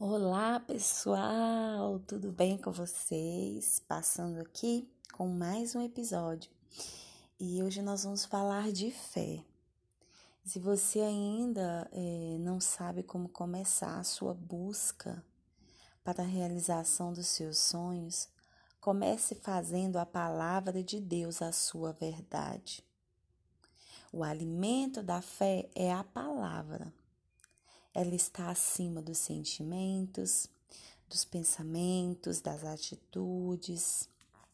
Olá, pessoal, tudo bem com vocês? Passando aqui com mais um episódio e hoje nós vamos falar de fé. Se você ainda é, não sabe como começar a sua busca para a realização dos seus sonhos, comece fazendo a palavra de Deus a sua verdade. O alimento da fé é a palavra ela está acima dos sentimentos, dos pensamentos, das atitudes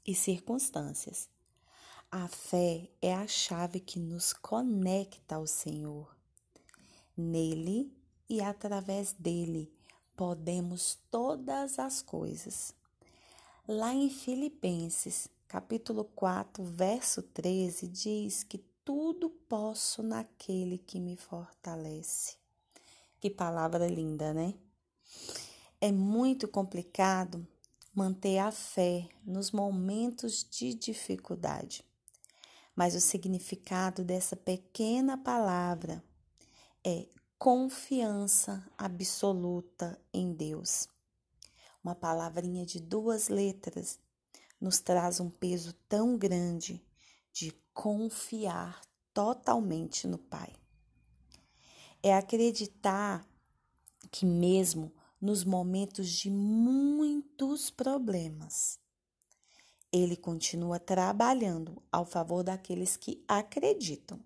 e circunstâncias. A fé é a chave que nos conecta ao Senhor. Nele e através dele podemos todas as coisas. Lá em Filipenses, capítulo 4, verso 13, diz que tudo posso naquele que me fortalece. Que palavra linda, né? É muito complicado manter a fé nos momentos de dificuldade. Mas o significado dessa pequena palavra é confiança absoluta em Deus. Uma palavrinha de duas letras nos traz um peso tão grande de confiar totalmente no Pai é acreditar que, mesmo nos momentos de muitos problemas, ele continua trabalhando ao favor daqueles que acreditam.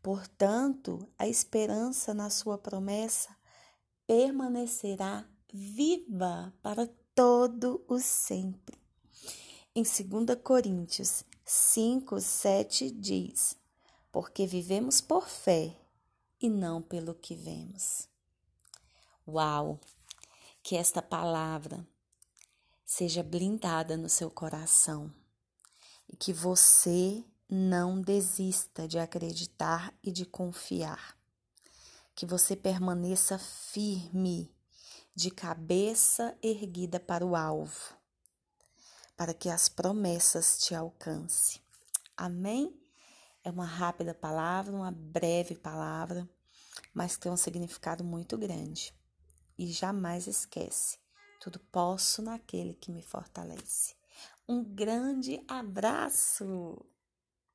Portanto, a esperança na sua promessa permanecerá viva para todo o sempre. Em 2 Coríntios 5, 7 diz: Porque vivemos por fé e não pelo que vemos. Uau! Que esta palavra seja blindada no seu coração e que você não desista de acreditar e de confiar. Que você permaneça firme, de cabeça erguida para o alvo, para que as promessas te alcancem. Amém? É uma rápida palavra, uma breve palavra, mas tem um significado muito grande. E jamais esquece: tudo posso naquele que me fortalece. Um grande abraço!